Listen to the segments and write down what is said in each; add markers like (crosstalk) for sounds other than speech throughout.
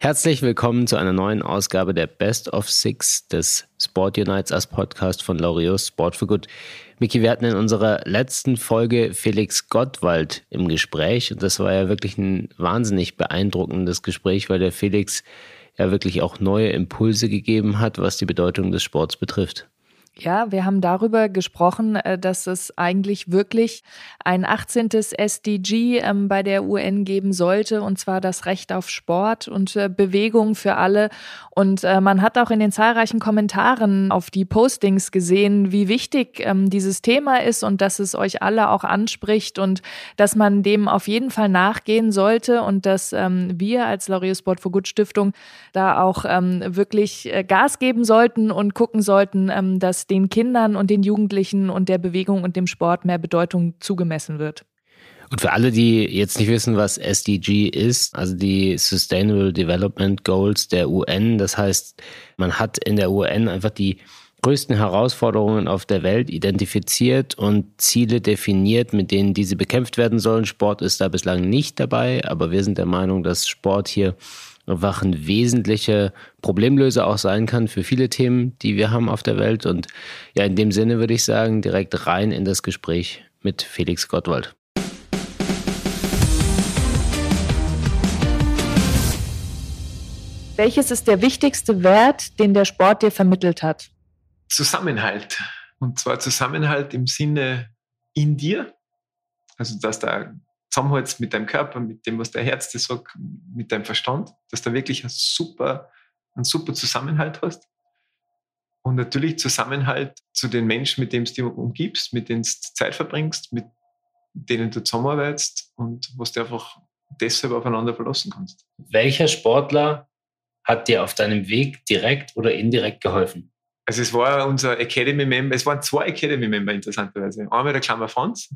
Herzlich willkommen zu einer neuen Ausgabe der Best of Six des Sport Unites Us Podcast von Laureus Sport for Good. Miki, wir hatten in unserer letzten Folge Felix Gottwald im Gespräch und das war ja wirklich ein wahnsinnig beeindruckendes Gespräch, weil der Felix ja wirklich auch neue Impulse gegeben hat, was die Bedeutung des Sports betrifft. Ja, wir haben darüber gesprochen, äh, dass es eigentlich wirklich ein 18. SDG ähm, bei der UN geben sollte, und zwar das Recht auf Sport und äh, Bewegung für alle. Und äh, man hat auch in den zahlreichen Kommentaren auf die Postings gesehen, wie wichtig ähm, dieses Thema ist und dass es euch alle auch anspricht und dass man dem auf jeden Fall nachgehen sollte und dass ähm, wir als Laureus Sport for Good Stiftung da auch wirklich Gas geben sollten und gucken sollten, dass den Kindern und den Jugendlichen und der Bewegung und dem Sport mehr Bedeutung zugemessen wird. Und für alle, die jetzt nicht wissen, was SDG ist, also die Sustainable Development Goals der UN, das heißt, man hat in der UN einfach die größten Herausforderungen auf der Welt identifiziert und Ziele definiert, mit denen diese bekämpft werden sollen. Sport ist da bislang nicht dabei, aber wir sind der Meinung, dass Sport hier einfach ein wesentlicher Problemlöser auch sein kann für viele Themen, die wir haben auf der Welt. Und ja, in dem Sinne würde ich sagen, direkt rein in das Gespräch mit Felix Gottwald. Welches ist der wichtigste Wert, den der Sport dir vermittelt hat? Zusammenhalt. Und zwar Zusammenhalt im Sinne in dir. Also, dass da zusammenhältst mit deinem Körper, mit dem, was dein Herz dir sagt, mit deinem Verstand, dass du wirklich einen super, einen super Zusammenhalt hast. Und natürlich Zusammenhalt zu den Menschen, mit denen du dich umgibst, mit denen du Zeit verbringst, mit denen du zusammenarbeitest und was du einfach deshalb aufeinander verlassen kannst. Welcher Sportler hat dir auf deinem Weg direkt oder indirekt geholfen? Also es war unser Academy-Member, es waren zwei Academy-Member interessanterweise. Einmal der Klammer Franz,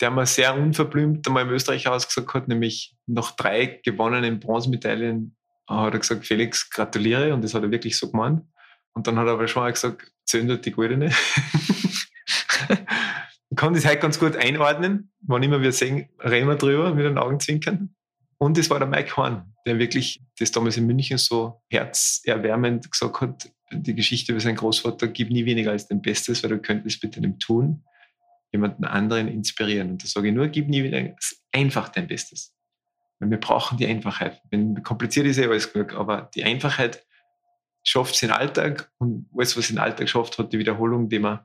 der mir sehr unverblümt einmal im Österreich ausgesagt hat, nämlich nach drei gewonnenen Bronzemedaillen hat er gesagt, Felix, gratuliere. Und das hat er wirklich so gemeint. Und dann hat er aber schon mal gesagt, zündet die Goldene. (laughs) ich kann das heute ganz gut einordnen. Wann immer wir sehen, reden wir drüber mit den Augenzwinkern. Und es war der Mike Horn, der wirklich das damals in München so herzerwärmend gesagt hat, die Geschichte über seinen Großvater, gib nie weniger als dein Bestes, weil du könntest mit deinem Tun jemanden anderen inspirieren. Und da sage ich nur, gib nie wieder einfach dein Bestes. Weil wir brauchen die Einfachheit. Wenn kompliziert ist, eh alles Glück, aber die Einfachheit schafft es in den Alltag und alles, was in den Alltag schafft, hat die Wiederholung, die man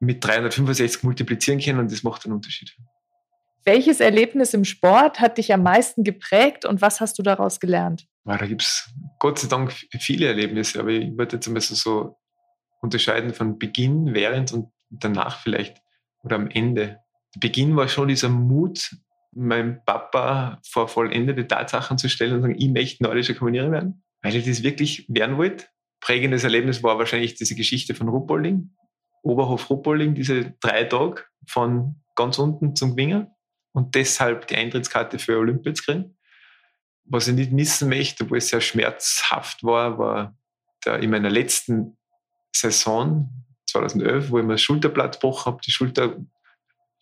mit 365 multiplizieren kann und das macht einen Unterschied. Welches Erlebnis im Sport hat dich am meisten geprägt und was hast du daraus gelernt? da gibt es Gott sei Dank viele Erlebnisse, aber ich würde jetzt einmal so unterscheiden von Beginn, während und danach vielleicht oder am Ende. Der Beginn war schon dieser Mut, meinem Papa vor vollendete Tatsachen zu stellen und sagen, ich möchte nordischer Kommuniere werden, weil ich das wirklich werden wollte. Prägendes Erlebnis war wahrscheinlich diese Geschichte von Ruppolding, Oberhof Ruppolding, diese drei Tage von ganz unten zum Gewinger und deshalb die Eintrittskarte für Olympia zu kriegen. Was ich nicht missen möchte, obwohl es sehr schmerzhaft war, war der, in meiner letzten Saison 2011, wo ich mir das Schulterblatt gebrochen habe, die Schulter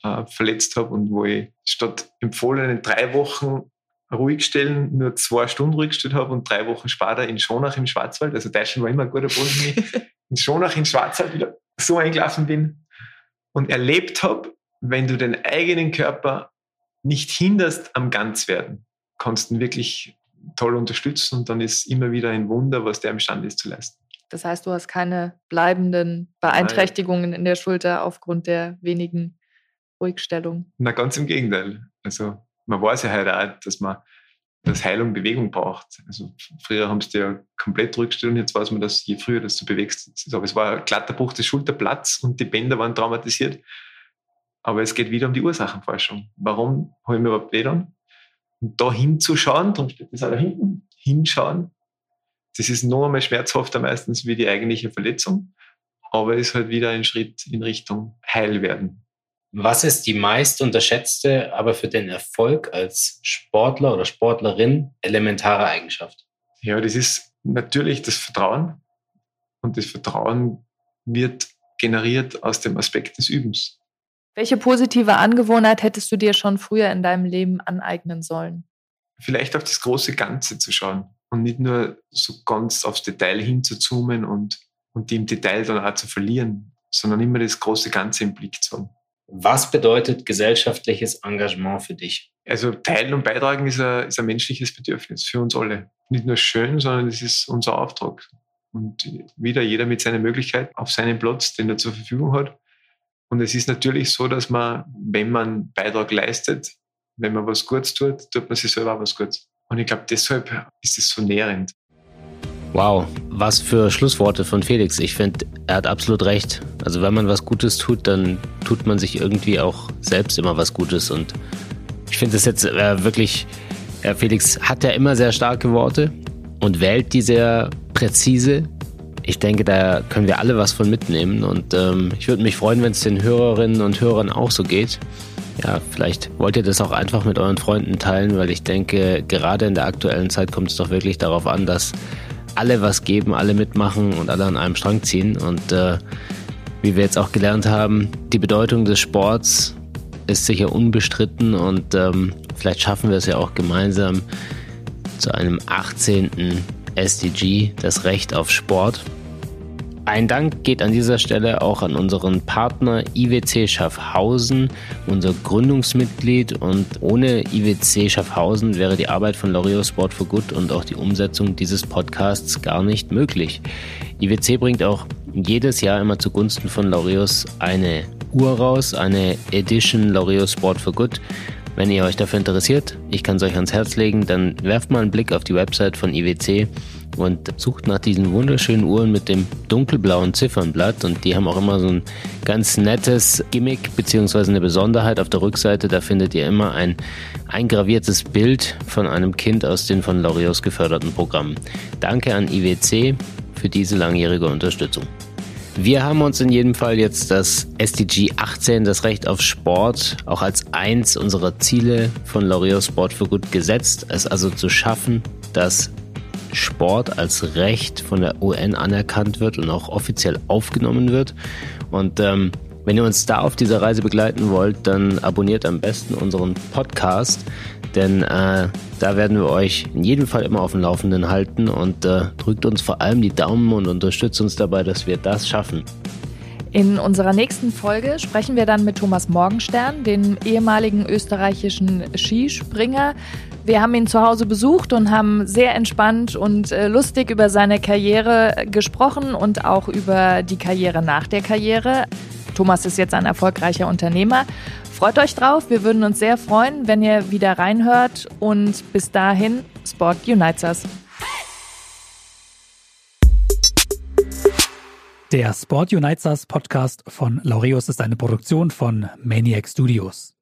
äh, verletzt habe und wo ich statt empfohlenen drei Wochen ruhig stellen nur zwei Stunden ruhig gestellt habe und drei Wochen später in Schonach im Schwarzwald, also Deutschland war immer ein guter Boden (laughs) in Schonach im Schwarzwald wieder so eingelaufen bin und erlebt habe, wenn du den eigenen Körper nicht hinderst am Ganzwerden, kannst du ihn wirklich toll unterstützen und dann ist immer wieder ein Wunder, was der imstande ist zu leisten. Das heißt, du hast keine bleibenden Beeinträchtigungen in der Schulter aufgrund der wenigen Ruhigstellung. Na, ganz im Gegenteil. Also man weiß ja heute auch, dass man dass Heilung Bewegung braucht. Also früher haben sie ja komplett Rückstellung, jetzt weiß man, dass je früher das du bewegst, aber es war ein glatter Bruch des Schulterplatz und die Bänder waren traumatisiert. Aber es geht wieder um die Ursachenforschung. Warum habe ich mir überhaupt weh Und da hinzuschauen, darum steht das auch da hinten, hinschauen, das ist noch einmal schmerzhafter meistens wie die eigentliche Verletzung, aber ist halt wieder ein Schritt in Richtung Heilwerden. Was ist die meist unterschätzte, aber für den Erfolg als Sportler oder Sportlerin elementare Eigenschaft? Ja, das ist natürlich das Vertrauen. Und das Vertrauen wird generiert aus dem Aspekt des Übens. Welche positive Angewohnheit hättest du dir schon früher in deinem Leben aneignen sollen? vielleicht auf das große Ganze zu schauen und nicht nur so ganz aufs Detail hinzuzoomen und, und die im Detail dann auch zu verlieren, sondern immer das große Ganze im Blick zu haben. Was bedeutet gesellschaftliches Engagement für dich? Also teilen und beitragen ist ein, ist ein menschliches Bedürfnis für uns alle. Nicht nur schön, sondern es ist unser Auftrag. Und wieder jeder mit seiner Möglichkeit auf seinem Platz, den er zur Verfügung hat. Und es ist natürlich so, dass man, wenn man Beitrag leistet, wenn man was Gutes tut, tut man sich selber auch was Gutes. Und ich glaube, deshalb ist es so nährend. Wow, was für Schlussworte von Felix. Ich finde, er hat absolut recht. Also wenn man was Gutes tut, dann tut man sich irgendwie auch selbst immer was Gutes. Und ich finde es jetzt äh, wirklich, Herr Felix hat ja immer sehr starke Worte und wählt die sehr präzise. Ich denke, da können wir alle was von mitnehmen. Und ähm, ich würde mich freuen, wenn es den Hörerinnen und Hörern auch so geht. Ja, vielleicht wollt ihr das auch einfach mit euren Freunden teilen, weil ich denke, gerade in der aktuellen Zeit kommt es doch wirklich darauf an, dass alle was geben, alle mitmachen und alle an einem Strang ziehen. Und äh, wie wir jetzt auch gelernt haben, die Bedeutung des Sports ist sicher unbestritten und ähm, vielleicht schaffen wir es ja auch gemeinsam zu einem 18. SDG, das Recht auf Sport. Ein Dank geht an dieser Stelle auch an unseren Partner IWC Schaffhausen, unser Gründungsmitglied. Und ohne IWC Schaffhausen wäre die Arbeit von Lorio Sport for Good und auch die Umsetzung dieses Podcasts gar nicht möglich. IWC bringt auch jedes Jahr immer zugunsten von Laureus eine Uhr raus, eine Edition Laureus Sport for Good. Wenn ihr euch dafür interessiert, ich kann es euch ans Herz legen, dann werft mal einen Blick auf die Website von IWC und sucht nach diesen wunderschönen Uhren mit dem dunkelblauen Ziffernblatt und die haben auch immer so ein ganz nettes Gimmick beziehungsweise eine Besonderheit auf der Rückseite. Da findet ihr immer ein eingraviertes Bild von einem Kind aus den von Laureus geförderten Programmen. Danke an IWC für diese langjährige Unterstützung. Wir haben uns in jedem Fall jetzt das SDG 18, das Recht auf Sport, auch als eins unserer Ziele von L'Oreal Sport for Good gesetzt, es also zu schaffen, dass Sport als Recht von der UN anerkannt wird und auch offiziell aufgenommen wird. Und ähm, wenn ihr uns da auf dieser Reise begleiten wollt, dann abonniert am besten unseren Podcast, denn äh, da werden wir euch in jedem Fall immer auf dem Laufenden halten und äh, drückt uns vor allem die Daumen und unterstützt uns dabei, dass wir das schaffen. In unserer nächsten Folge sprechen wir dann mit Thomas Morgenstern, dem ehemaligen österreichischen Skispringer. Wir haben ihn zu Hause besucht und haben sehr entspannt und äh, lustig über seine Karriere gesprochen und auch über die Karriere nach der Karriere. Thomas ist jetzt ein erfolgreicher Unternehmer. Freut euch drauf, wir würden uns sehr freuen, wenn ihr wieder reinhört und bis dahin, Sport Unites Us. Der Sport Unites Us Podcast von Laureus ist eine Produktion von Maniac Studios.